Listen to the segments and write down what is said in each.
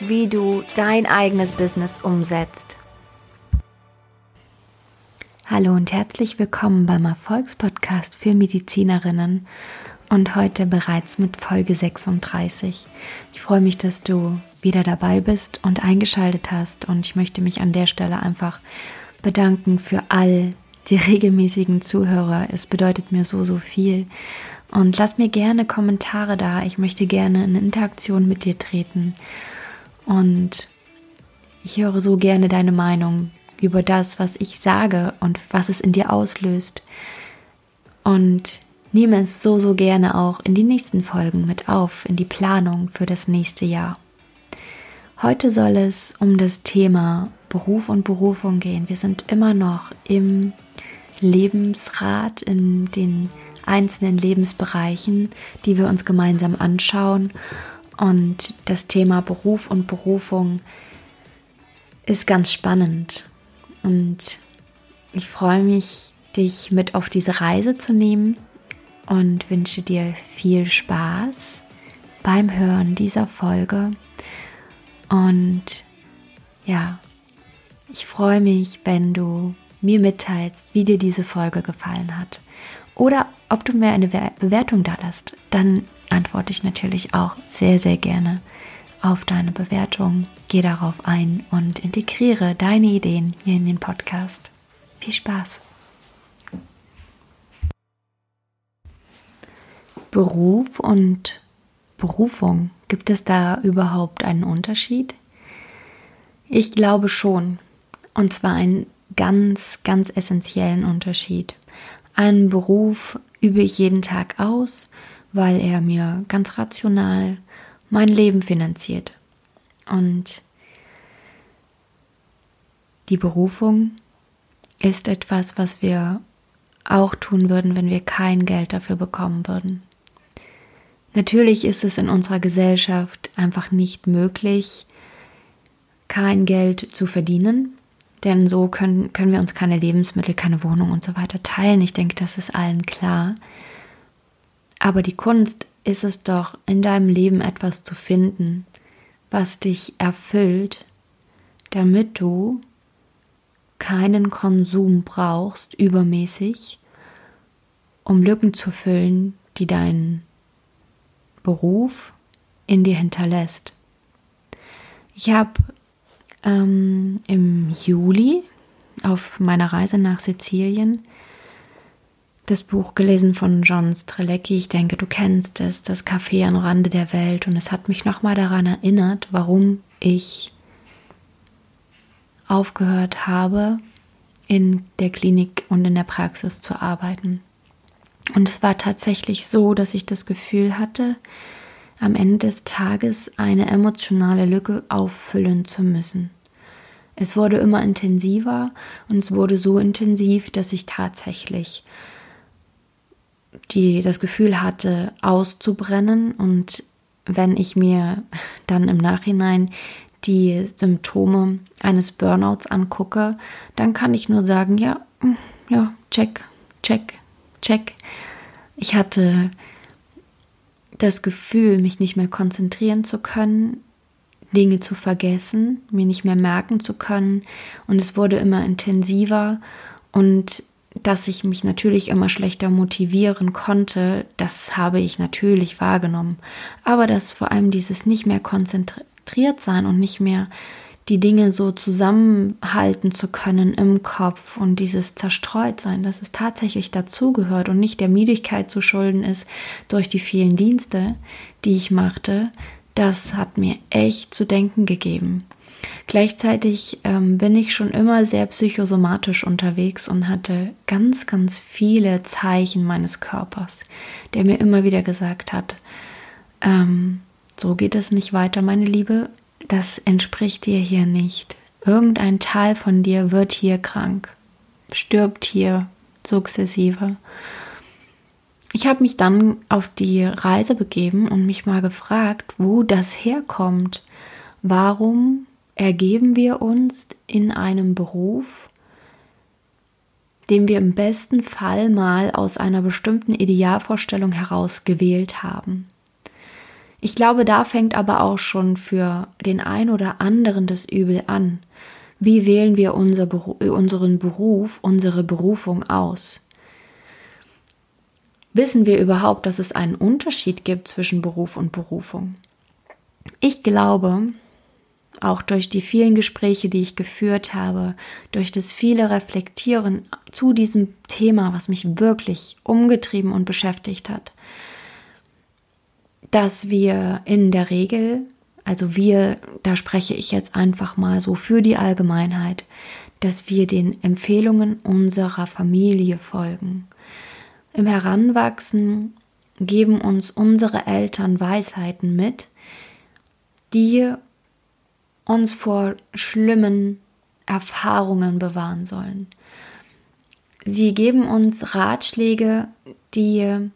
wie du dein eigenes Business umsetzt. Hallo und herzlich willkommen beim Erfolgspodcast für Medizinerinnen und heute bereits mit Folge 36. Ich freue mich, dass du wieder dabei bist und eingeschaltet hast und ich möchte mich an der Stelle einfach bedanken für all die regelmäßigen Zuhörer. Es bedeutet mir so, so viel. Und lass mir gerne Kommentare da. Ich möchte gerne in Interaktion mit dir treten. Und ich höre so gerne deine Meinung über das, was ich sage und was es in dir auslöst. Und nehme es so, so gerne auch in die nächsten Folgen mit auf, in die Planung für das nächste Jahr. Heute soll es um das Thema Beruf und Berufung gehen. Wir sind immer noch im Lebensrat, in den einzelnen Lebensbereichen, die wir uns gemeinsam anschauen. Und das Thema Beruf und Berufung ist ganz spannend. Und ich freue mich, dich mit auf diese Reise zu nehmen und wünsche dir viel Spaß beim Hören dieser Folge. Und ja, ich freue mich, wenn du mir mitteilst, wie dir diese Folge gefallen hat. Oder ob du mir eine Bewertung da lässt. Dann antworte ich natürlich auch sehr, sehr gerne auf deine Bewertung. Geh darauf ein und integriere deine Ideen hier in den Podcast. Viel Spaß! Beruf und Berufung, gibt es da überhaupt einen Unterschied? Ich glaube schon. Und zwar einen ganz, ganz essentiellen Unterschied. Einen Beruf übe ich jeden Tag aus, weil er mir ganz rational mein Leben finanziert. Und die Berufung ist etwas, was wir auch tun würden, wenn wir kein Geld dafür bekommen würden. Natürlich ist es in unserer Gesellschaft einfach nicht möglich, kein Geld zu verdienen, denn so können, können wir uns keine Lebensmittel, keine Wohnung und so weiter teilen. Ich denke, das ist allen klar. Aber die Kunst ist es doch, in deinem Leben etwas zu finden, was dich erfüllt, damit du keinen Konsum brauchst übermäßig, um Lücken zu füllen, die deinen Beruf in dir hinterlässt. Ich habe ähm, im Juli auf meiner Reise nach Sizilien das Buch gelesen von John Strelecki. Ich denke, du kennst es, das Café am Rande der Welt. Und es hat mich nochmal daran erinnert, warum ich aufgehört habe, in der Klinik und in der Praxis zu arbeiten. Und es war tatsächlich so, dass ich das Gefühl hatte, am Ende des Tages eine emotionale Lücke auffüllen zu müssen. Es wurde immer intensiver und es wurde so intensiv, dass ich tatsächlich die, das Gefühl hatte, auszubrennen. Und wenn ich mir dann im Nachhinein die Symptome eines Burnouts angucke, dann kann ich nur sagen, ja, ja, check, check, check. Ich hatte das Gefühl, mich nicht mehr konzentrieren zu können, Dinge zu vergessen, mir nicht mehr merken zu können und es wurde immer intensiver und dass ich mich natürlich immer schlechter motivieren konnte, das habe ich natürlich wahrgenommen. Aber dass vor allem dieses nicht mehr konzentriert sein und nicht mehr die Dinge so zusammenhalten zu können im Kopf und dieses zerstreut sein, dass es tatsächlich dazugehört und nicht der Müdigkeit zu schulden ist durch die vielen Dienste, die ich machte, das hat mir echt zu denken gegeben. Gleichzeitig ähm, bin ich schon immer sehr psychosomatisch unterwegs und hatte ganz, ganz viele Zeichen meines Körpers, der mir immer wieder gesagt hat, ähm, so geht es nicht weiter, meine Liebe, das entspricht dir hier nicht. Irgendein Teil von dir wird hier krank, stirbt hier sukzessive. Ich habe mich dann auf die Reise begeben und mich mal gefragt, wo das herkommt. Warum ergeben wir uns in einem Beruf, den wir im besten Fall mal aus einer bestimmten Idealvorstellung heraus gewählt haben? Ich glaube, da fängt aber auch schon für den ein oder anderen das Übel an. Wie wählen wir unser unseren Beruf, unsere Berufung aus? Wissen wir überhaupt, dass es einen Unterschied gibt zwischen Beruf und Berufung? Ich glaube, auch durch die vielen Gespräche, die ich geführt habe, durch das viele Reflektieren zu diesem Thema, was mich wirklich umgetrieben und beschäftigt hat, dass wir in der Regel, also wir, da spreche ich jetzt einfach mal so für die Allgemeinheit, dass wir den Empfehlungen unserer Familie folgen. Im Heranwachsen geben uns unsere Eltern Weisheiten mit, die uns vor schlimmen Erfahrungen bewahren sollen. Sie geben uns Ratschläge, die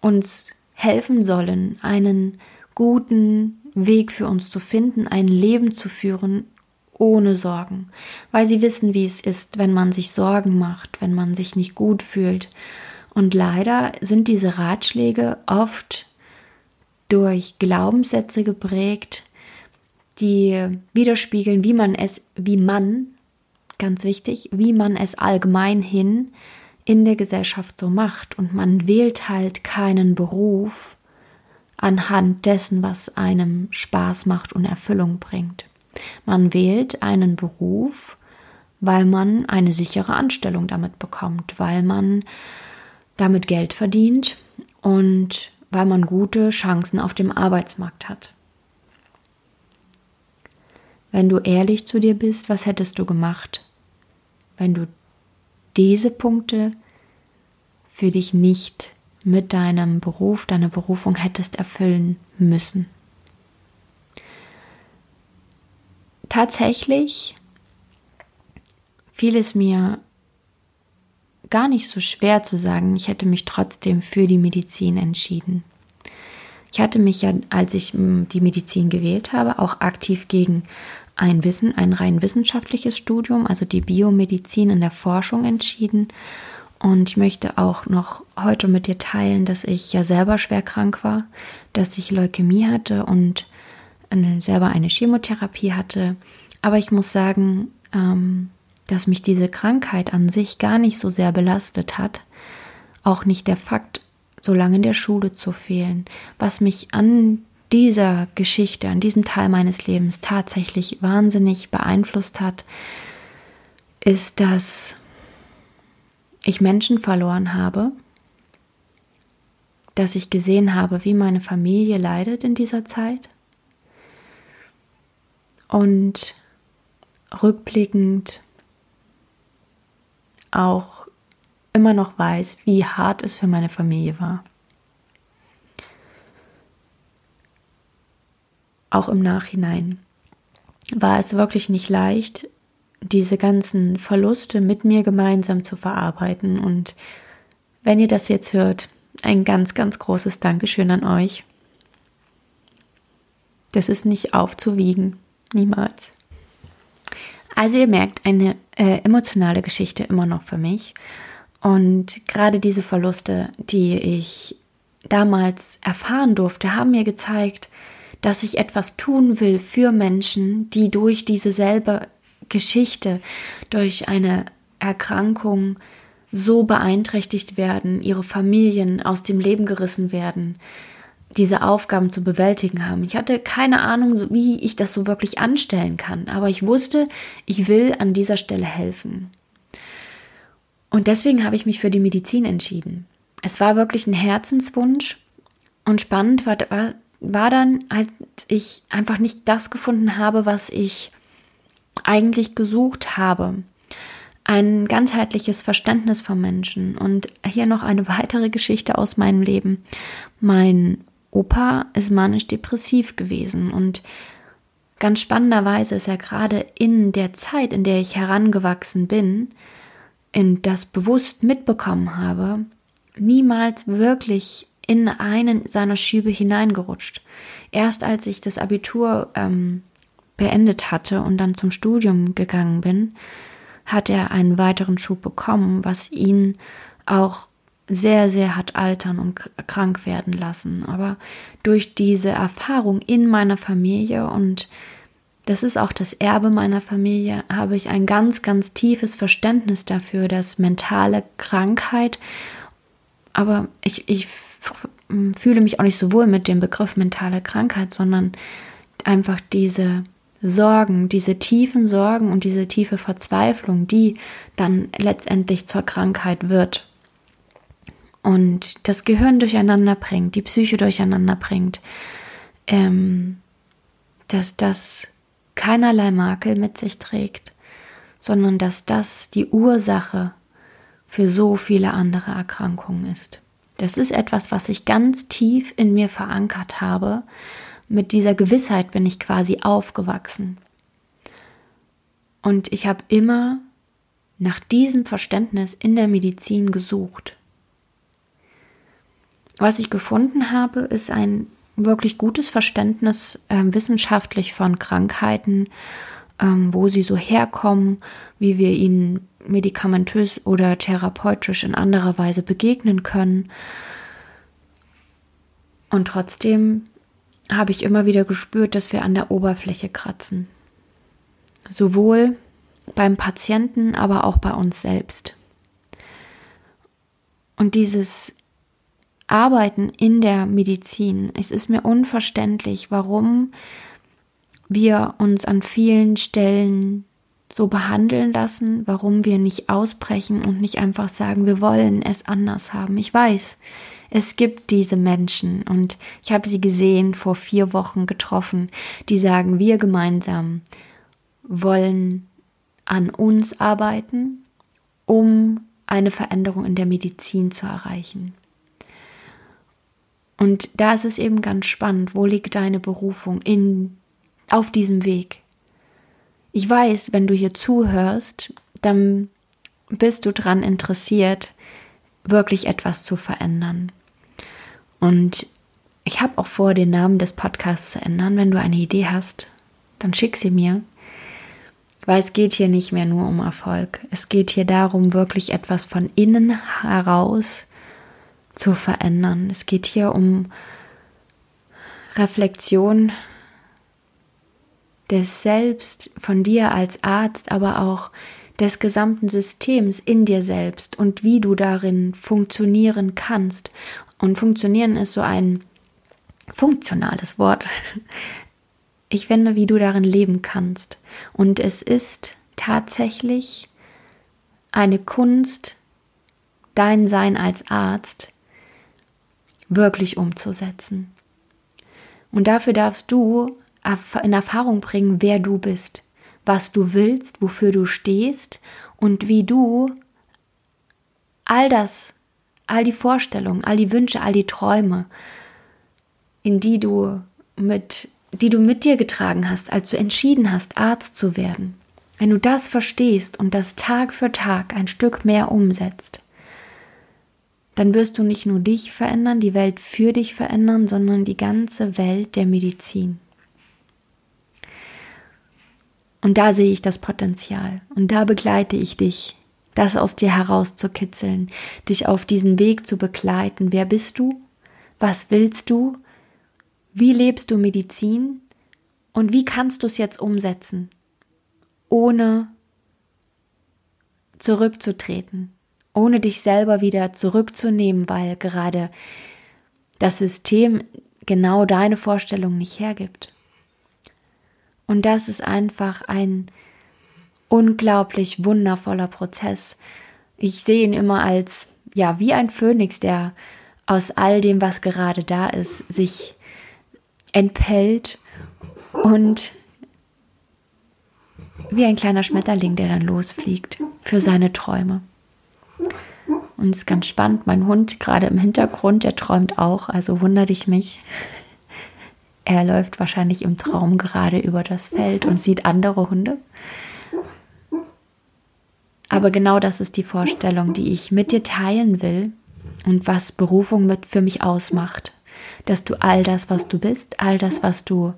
uns helfen sollen, einen guten Weg für uns zu finden, ein Leben zu führen ohne Sorgen, weil sie wissen, wie es ist, wenn man sich Sorgen macht, wenn man sich nicht gut fühlt. Und leider sind diese Ratschläge oft durch Glaubenssätze geprägt, die widerspiegeln, wie man es, wie man, ganz wichtig, wie man es allgemein hin in der Gesellschaft so macht. Und man wählt halt keinen Beruf anhand dessen, was einem Spaß macht und Erfüllung bringt. Man wählt einen Beruf, weil man eine sichere Anstellung damit bekommt, weil man damit Geld verdient und weil man gute Chancen auf dem Arbeitsmarkt hat. Wenn du ehrlich zu dir bist, was hättest du gemacht, wenn du diese Punkte für dich nicht mit deinem Beruf, deiner Berufung hättest erfüllen müssen. Tatsächlich fiel es mir gar nicht so schwer zu sagen, ich hätte mich trotzdem für die Medizin entschieden. Ich hatte mich ja, als ich hm, die Medizin gewählt habe, auch aktiv gegen ein Wissen, ein rein wissenschaftliches Studium, also die Biomedizin in der Forschung entschieden. Und ich möchte auch noch heute mit dir teilen, dass ich ja selber schwer krank war, dass ich Leukämie hatte und selber eine Chemotherapie hatte. Aber ich muss sagen, ähm, dass mich diese Krankheit an sich gar nicht so sehr belastet hat. Auch nicht der Fakt, so lange in der Schule zu fehlen. Was mich an dieser Geschichte, an diesem Teil meines Lebens tatsächlich wahnsinnig beeinflusst hat, ist, dass ich Menschen verloren habe, dass ich gesehen habe, wie meine Familie leidet in dieser Zeit und rückblickend auch immer noch weiß, wie hart es für meine Familie war. auch im Nachhinein war es wirklich nicht leicht, diese ganzen Verluste mit mir gemeinsam zu verarbeiten. Und wenn ihr das jetzt hört, ein ganz, ganz großes Dankeschön an euch. Das ist nicht aufzuwiegen, niemals. Also ihr merkt, eine äh, emotionale Geschichte immer noch für mich. Und gerade diese Verluste, die ich damals erfahren durfte, haben mir gezeigt, dass ich etwas tun will für Menschen, die durch diese selbe Geschichte, durch eine Erkrankung so beeinträchtigt werden, ihre Familien aus dem Leben gerissen werden, diese Aufgaben zu bewältigen haben. Ich hatte keine Ahnung, wie ich das so wirklich anstellen kann, aber ich wusste, ich will an dieser Stelle helfen. Und deswegen habe ich mich für die Medizin entschieden. Es war wirklich ein Herzenswunsch und spannend war, war war dann, als ich einfach nicht das gefunden habe, was ich eigentlich gesucht habe. Ein ganzheitliches Verständnis vom Menschen. Und hier noch eine weitere Geschichte aus meinem Leben. Mein Opa ist manisch-depressiv gewesen und ganz spannenderweise ist ja gerade in der Zeit, in der ich herangewachsen bin, in das bewusst mitbekommen habe, niemals wirklich in einen seiner Schübe hineingerutscht. Erst als ich das Abitur ähm, beendet hatte und dann zum Studium gegangen bin, hat er einen weiteren Schub bekommen, was ihn auch sehr, sehr hat altern und krank werden lassen. Aber durch diese Erfahrung in meiner Familie und das ist auch das Erbe meiner Familie, habe ich ein ganz, ganz tiefes Verständnis dafür, dass mentale Krankheit, aber ich, ich fühle mich auch nicht so wohl mit dem Begriff mentale Krankheit, sondern einfach diese Sorgen, diese tiefen Sorgen und diese tiefe Verzweiflung, die dann letztendlich zur Krankheit wird. Und das Gehirn durcheinander bringt, die Psyche durcheinander bringt, ähm, dass das keinerlei Makel mit sich trägt, sondern dass das die Ursache für so viele andere Erkrankungen ist. Das ist etwas, was ich ganz tief in mir verankert habe. Mit dieser Gewissheit bin ich quasi aufgewachsen. Und ich habe immer nach diesem Verständnis in der Medizin gesucht. Was ich gefunden habe, ist ein wirklich gutes Verständnis äh, wissenschaftlich von Krankheiten, ähm, wo sie so herkommen, wie wir ihnen medikamentös oder therapeutisch in anderer Weise begegnen können. Und trotzdem habe ich immer wieder gespürt, dass wir an der Oberfläche kratzen. Sowohl beim Patienten, aber auch bei uns selbst. Und dieses Arbeiten in der Medizin. Es ist mir unverständlich, warum wir uns an vielen Stellen so behandeln lassen, warum wir nicht ausbrechen und nicht einfach sagen, wir wollen es anders haben. Ich weiß, es gibt diese Menschen und ich habe sie gesehen, vor vier Wochen getroffen, die sagen, wir gemeinsam wollen an uns arbeiten, um eine Veränderung in der Medizin zu erreichen. Und da ist es eben ganz spannend, wo liegt deine Berufung in, auf diesem Weg? Ich weiß, wenn du hier zuhörst, dann bist du daran interessiert, wirklich etwas zu verändern. Und ich habe auch vor, den Namen des Podcasts zu ändern. Wenn du eine Idee hast, dann schick sie mir. Weil es geht hier nicht mehr nur um Erfolg. Es geht hier darum, wirklich etwas von innen heraus zu verändern. Es geht hier um Reflexion des Selbst von dir als Arzt, aber auch des gesamten Systems in dir selbst und wie du darin funktionieren kannst. Und funktionieren ist so ein funktionales Wort. Ich finde, wie du darin leben kannst. Und es ist tatsächlich eine Kunst, dein Sein als Arzt wirklich umzusetzen. Und dafür darfst du in Erfahrung bringen, wer du bist, was du willst, wofür du stehst und wie du all das, all die Vorstellungen, all die Wünsche, all die Träume, in die du mit, die du mit dir getragen hast, als du entschieden hast, Arzt zu werden. Wenn du das verstehst und das Tag für Tag ein Stück mehr umsetzt, dann wirst du nicht nur dich verändern, die Welt für dich verändern, sondern die ganze Welt der Medizin. Und da sehe ich das Potenzial und da begleite ich dich, das aus dir herauszukitzeln, dich auf diesen Weg zu begleiten. Wer bist du? Was willst du? Wie lebst du Medizin? Und wie kannst du es jetzt umsetzen, ohne zurückzutreten, ohne dich selber wieder zurückzunehmen, weil gerade das System genau deine Vorstellung nicht hergibt. Und das ist einfach ein unglaublich wundervoller Prozess. Ich sehe ihn immer als, ja, wie ein Phönix, der aus all dem, was gerade da ist, sich entpellt und wie ein kleiner Schmetterling, der dann losfliegt für seine Träume. Und es ist ganz spannend. Mein Hund gerade im Hintergrund, der träumt auch, also wunder dich nicht. er läuft wahrscheinlich im Traum gerade über das Feld und sieht andere Hunde. Aber genau das ist die Vorstellung, die ich mit dir teilen will und was Berufung mit für mich ausmacht. Dass du all das, was du bist, all das, was du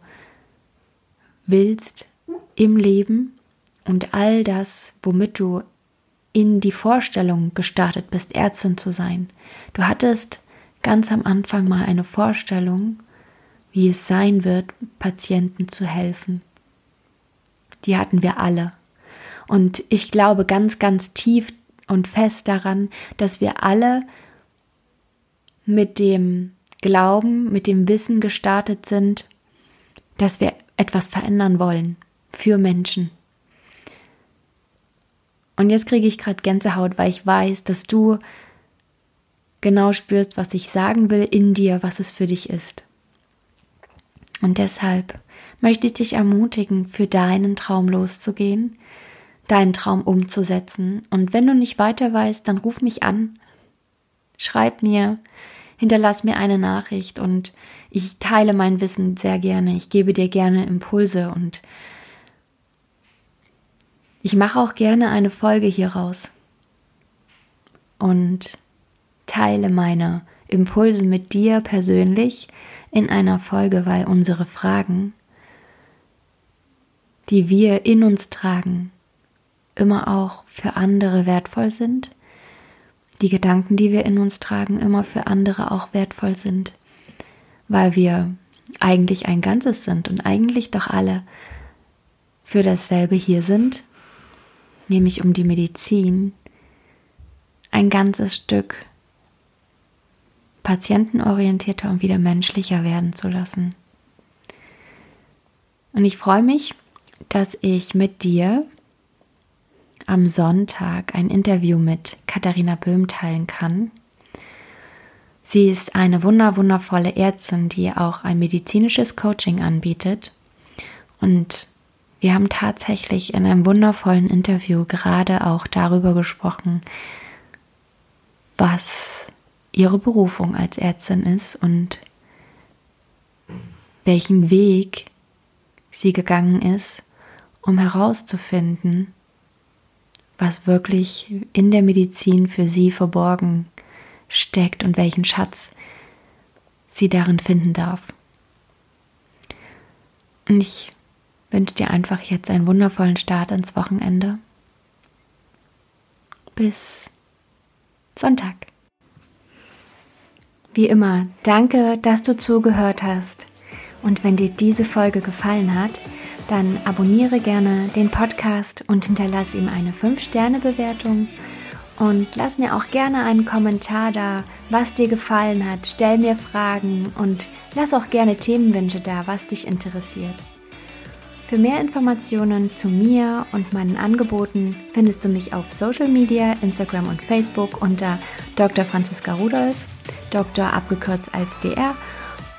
willst im Leben und all das, womit du in die Vorstellung gestartet bist, Ärztin zu sein. Du hattest ganz am Anfang mal eine Vorstellung, wie es sein wird, Patienten zu helfen. Die hatten wir alle. Und ich glaube ganz, ganz tief und fest daran, dass wir alle mit dem Glauben, mit dem Wissen gestartet sind, dass wir etwas verändern wollen für Menschen. Und jetzt kriege ich gerade Gänsehaut, weil ich weiß, dass du genau spürst, was ich sagen will in dir, was es für dich ist. Und deshalb möchte ich dich ermutigen, für deinen Traum loszugehen, deinen Traum umzusetzen. Und wenn du nicht weiter weißt, dann ruf mich an, schreib mir, hinterlass mir eine Nachricht und ich teile mein Wissen sehr gerne. Ich gebe dir gerne Impulse und ich mache auch gerne eine Folge hieraus und teile meine Impulse mit dir persönlich in einer Folge, weil unsere Fragen, die wir in uns tragen, immer auch für andere wertvoll sind, die Gedanken, die wir in uns tragen, immer für andere auch wertvoll sind, weil wir eigentlich ein Ganzes sind und eigentlich doch alle für dasselbe hier sind, nämlich um die Medizin, ein ganzes Stück patientenorientierter und wieder menschlicher werden zu lassen. Und ich freue mich, dass ich mit dir am Sonntag ein Interview mit Katharina Böhm teilen kann. Sie ist eine wunder wundervolle Ärztin, die auch ein medizinisches Coaching anbietet. Und wir haben tatsächlich in einem wundervollen Interview gerade auch darüber gesprochen, was ihre Berufung als Ärztin ist und welchen Weg sie gegangen ist, um herauszufinden, was wirklich in der Medizin für sie verborgen steckt und welchen Schatz sie darin finden darf. Und ich wünsche dir einfach jetzt einen wundervollen Start ins Wochenende. Bis Sonntag. Wie immer, danke, dass du zugehört hast. Und wenn dir diese Folge gefallen hat, dann abonniere gerne den Podcast und hinterlasse ihm eine 5-Sterne-Bewertung. Und lass mir auch gerne einen Kommentar da, was dir gefallen hat. Stell mir Fragen und lass auch gerne Themenwünsche da, was dich interessiert. Für mehr Informationen zu mir und meinen Angeboten findest du mich auf Social Media, Instagram und Facebook unter Dr. Franziska Rudolph Dr. abgekürzt als DR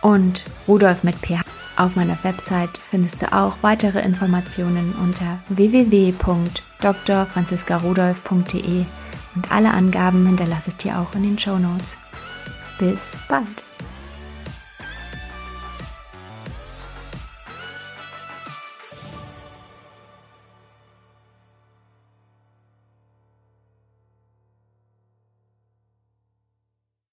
und Rudolf mit PH. Auf meiner Website findest du auch weitere Informationen unter www.drfranziskarudolf.de und alle Angaben hinterlasse ich dir auch in den Show Notes. Bis bald!